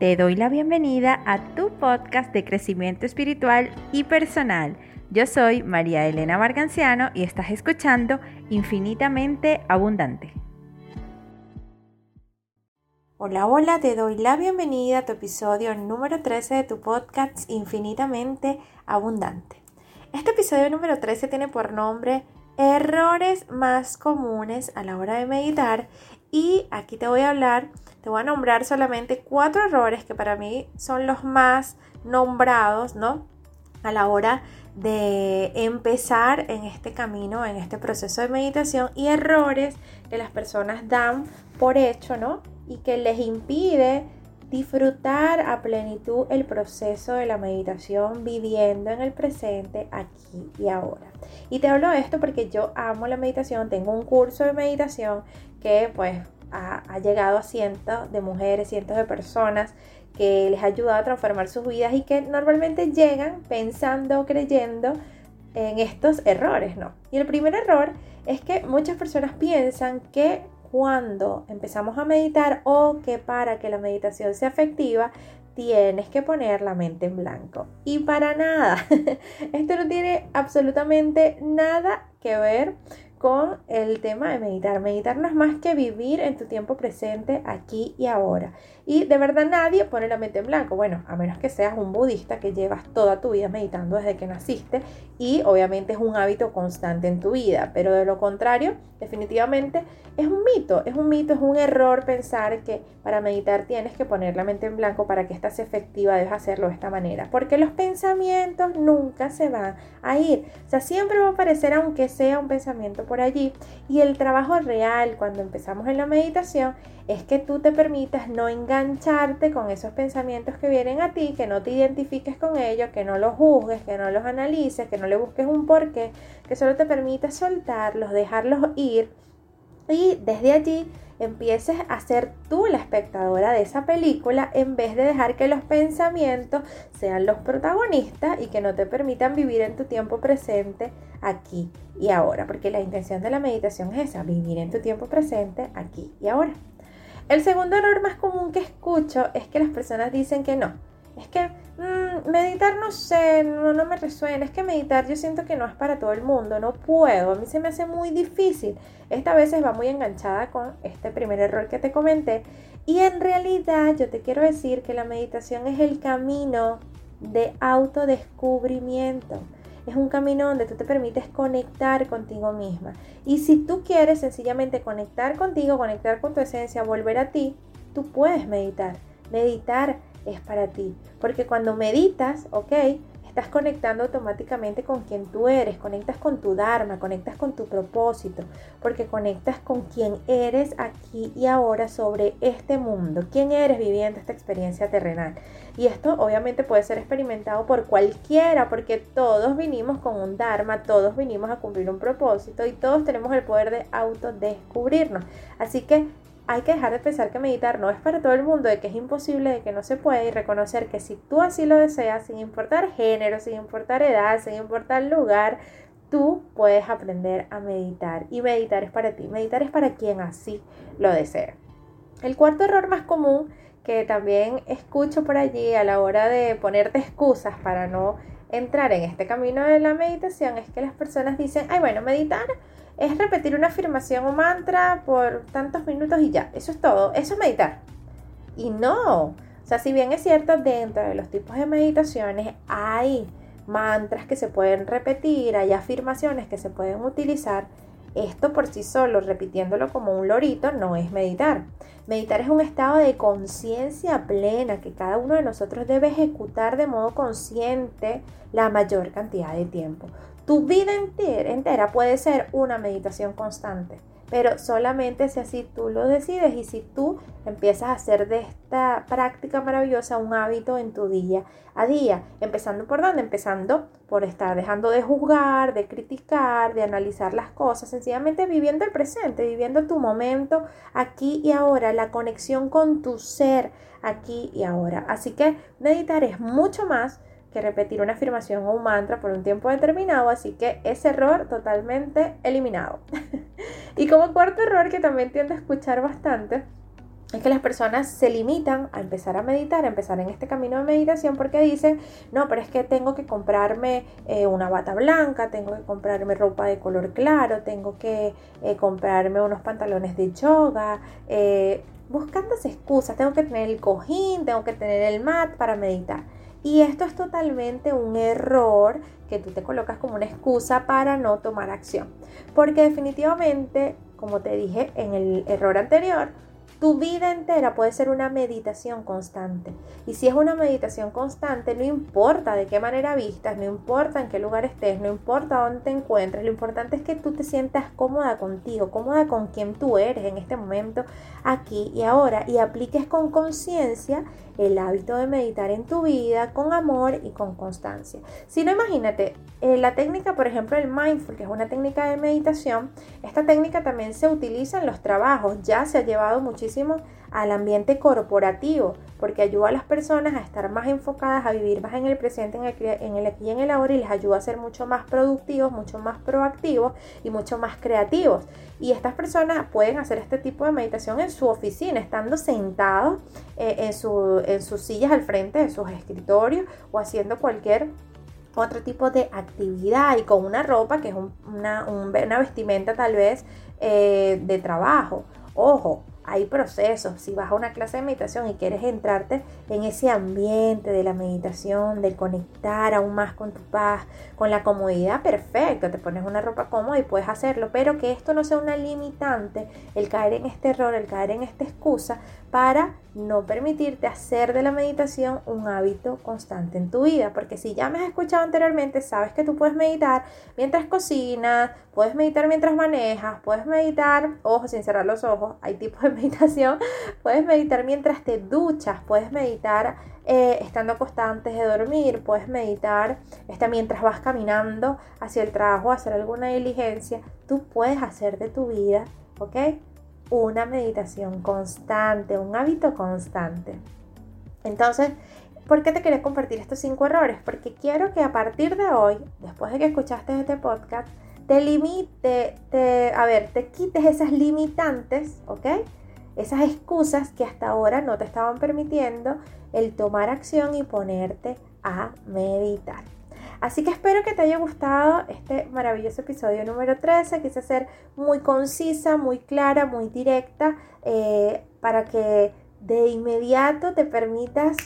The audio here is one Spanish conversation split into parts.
Te doy la bienvenida a tu podcast de crecimiento espiritual y personal. Yo soy María Elena Marganciano y estás escuchando Infinitamente Abundante. Hola, hola, te doy la bienvenida a tu episodio número 13 de tu podcast Infinitamente Abundante. Este episodio número 13 tiene por nombre Errores más comunes a la hora de meditar y aquí te voy a hablar, te voy a nombrar solamente cuatro errores que para mí son los más nombrados, ¿no? A la hora de empezar en este camino, en este proceso de meditación y errores que las personas dan por hecho, ¿no? Y que les impide disfrutar a plenitud el proceso de la meditación viviendo en el presente, aquí y ahora. Y te hablo de esto porque yo amo la meditación, tengo un curso de meditación que pues ha, ha llegado a cientos de mujeres, cientos de personas que les ha ayudado a transformar sus vidas y que normalmente llegan pensando, creyendo en estos errores, ¿no? Y el primer error es que muchas personas piensan que cuando empezamos a meditar o que para que la meditación sea efectiva tienes que poner la mente en blanco. Y para nada, esto no tiene absolutamente nada que ver con el tema de meditar. Meditar no es más que vivir en tu tiempo presente, aquí y ahora. Y de verdad nadie pone la mente en blanco. Bueno, a menos que seas un budista que llevas toda tu vida meditando desde que naciste y obviamente es un hábito constante en tu vida. Pero de lo contrario, definitivamente es un mito. Es un mito, es un error pensar que para meditar tienes que poner la mente en blanco para que esta sea efectiva, debes hacerlo de esta manera. Porque los pensamientos nunca se van a ir. O sea, siempre va a aparecer aunque sea un pensamiento por allí. Y el trabajo real cuando empezamos en la meditación es que tú te permitas no engancharte con esos pensamientos que vienen a ti, que no te identifiques con ellos, que no los juzgues, que no los analices, que no le busques un porqué, que solo te permitas soltarlos, dejarlos ir y desde allí empieces a ser tú la espectadora de esa película en vez de dejar que los pensamientos sean los protagonistas y que no te permitan vivir en tu tiempo presente aquí y ahora, porque la intención de la meditación es esa, vivir en tu tiempo presente aquí y ahora. El segundo error más común que escucho es que las personas dicen que no, es que mm, meditar no sé, no, no me resuena, es que meditar yo siento que no es para todo el mundo, no puedo, a mí se me hace muy difícil. Esta vez va muy enganchada con este primer error que te comenté y en realidad yo te quiero decir que la meditación es el camino de autodescubrimiento. Es un camino donde tú te permites conectar contigo misma. Y si tú quieres sencillamente conectar contigo, conectar con tu esencia, volver a ti, tú puedes meditar. Meditar es para ti. Porque cuando meditas, ok, estás conectando automáticamente con quien tú eres, conectas con tu Dharma, conectas con tu propósito, porque conectas con quien eres aquí y ahora sobre este mundo, quién eres viviendo esta experiencia terrenal. Y esto obviamente puede ser experimentado por cualquiera, porque todos vinimos con un Dharma, todos vinimos a cumplir un propósito y todos tenemos el poder de autodescubrirnos. Así que hay que dejar de pensar que meditar no es para todo el mundo, de que es imposible, de que no se puede y reconocer que si tú así lo deseas, sin importar género, sin importar edad, sin importar lugar, tú puedes aprender a meditar. Y meditar es para ti, meditar es para quien así lo desea. El cuarto error más común que también escucho por allí a la hora de ponerte excusas para no entrar en este camino de la meditación es que las personas dicen, ay bueno, meditar es repetir una afirmación o mantra por tantos minutos y ya, eso es todo, eso es meditar. Y no, o sea, si bien es cierto, dentro de los tipos de meditaciones hay mantras que se pueden repetir, hay afirmaciones que se pueden utilizar, esto por sí solo, repitiéndolo como un lorito, no es meditar. Meditar es un estado de conciencia plena que cada uno de nosotros debe ejecutar de modo consciente la mayor cantidad de tiempo. Tu vida entera, puede ser una meditación constante, pero solamente si así tú lo decides y si tú empiezas a hacer de esta práctica maravillosa un hábito en tu día a día. Empezando por dónde? Empezando por estar dejando de juzgar, de criticar, de analizar las cosas, sencillamente viviendo el presente, viviendo tu momento aquí y ahora, la conexión con tu ser aquí y ahora. Así que meditar es mucho más que repetir una afirmación o un mantra por un tiempo determinado, así que ese error totalmente eliminado. y como cuarto error que también tiendo a escuchar bastante, es que las personas se limitan a empezar a meditar, a empezar en este camino de meditación porque dicen, no, pero es que tengo que comprarme eh, una bata blanca, tengo que comprarme ropa de color claro, tengo que eh, comprarme unos pantalones de yoga, eh, buscando excusas, tengo que tener el cojín, tengo que tener el mat para meditar. Y esto es totalmente un error que tú te colocas como una excusa para no tomar acción. Porque definitivamente, como te dije en el error anterior, tu vida entera puede ser una meditación constante. Y si es una meditación constante, no importa de qué manera vistas, no importa en qué lugar estés, no importa dónde te encuentres, lo importante es que tú te sientas cómoda contigo, cómoda con quien tú eres en este momento, aquí y ahora, y apliques con conciencia el hábito de meditar en tu vida con amor y con constancia. Si no, imagínate, eh, la técnica, por ejemplo, el mindful, que es una técnica de meditación, esta técnica también se utiliza en los trabajos, ya se ha llevado muchísimo al ambiente corporativo, porque ayuda a las personas a estar más enfocadas, a vivir más en el presente, en el, aquí y en el ahora, y les ayuda a ser mucho más productivos, mucho más proactivos y mucho más creativos. Y estas personas pueden hacer este tipo de meditación en su oficina, estando sentados eh, en, su, en sus sillas al frente de sus escritorios o haciendo cualquier otro tipo de actividad y con una ropa que es una, una, vestimenta tal vez eh, de trabajo. Ojo, hay procesos. Si vas a una clase de meditación y quieres entrarte en ese ambiente de la meditación, de conectar aún más con tu paz, con la comodidad, perfecto, te pones una ropa cómoda y puedes hacerlo, pero que esto no sea una limitante, el caer en este error, el caer en esta excusa para no permitirte hacer de la meditación un hábito constante en tu vida. Porque si ya me has escuchado anteriormente, sabes que tú puedes meditar mientras cocinas, puedes meditar mientras manejas, puedes meditar, ojo, sin cerrar los ojos, hay tipos de meditación, puedes meditar mientras te duchas, puedes meditar eh, estando acostada antes de dormir, puedes meditar este, mientras vas caminando hacia el trabajo, hacer alguna diligencia, tú puedes hacer de tu vida, ¿ok? una meditación constante, un hábito constante. Entonces, ¿por qué te quería compartir estos cinco errores? Porque quiero que a partir de hoy, después de que escuchaste este podcast, te limite, te, a ver, te quites esas limitantes, ¿ok? Esas excusas que hasta ahora no te estaban permitiendo el tomar acción y ponerte a meditar. Así que espero que te haya gustado este maravilloso episodio número 13. Quise ser muy concisa, muy clara, muy directa, eh, para que de inmediato te permitas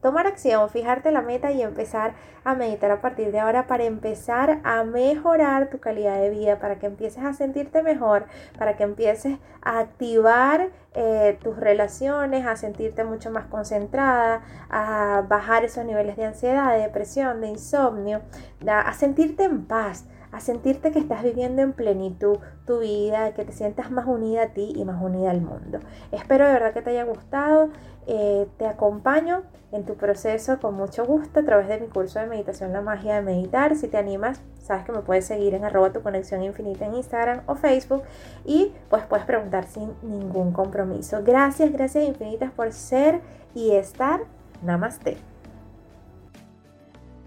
tomar acción, fijarte la meta y empezar a meditar a partir de ahora para empezar a mejorar tu calidad de vida, para que empieces a sentirte mejor, para que empieces a activar eh, tus relaciones, a sentirte mucho más concentrada, a bajar esos niveles de ansiedad, de depresión, de insomnio, a sentirte en paz a sentirte que estás viviendo en plenitud tu vida, que te sientas más unida a ti y más unida al mundo. Espero de verdad que te haya gustado. Eh, te acompaño en tu proceso con mucho gusto a través de mi curso de meditación La magia de meditar. Si te animas, sabes que me puedes seguir en arroba tu conexión infinita en Instagram o Facebook y pues puedes preguntar sin ningún compromiso. Gracias, gracias infinitas por ser y estar. Namaste.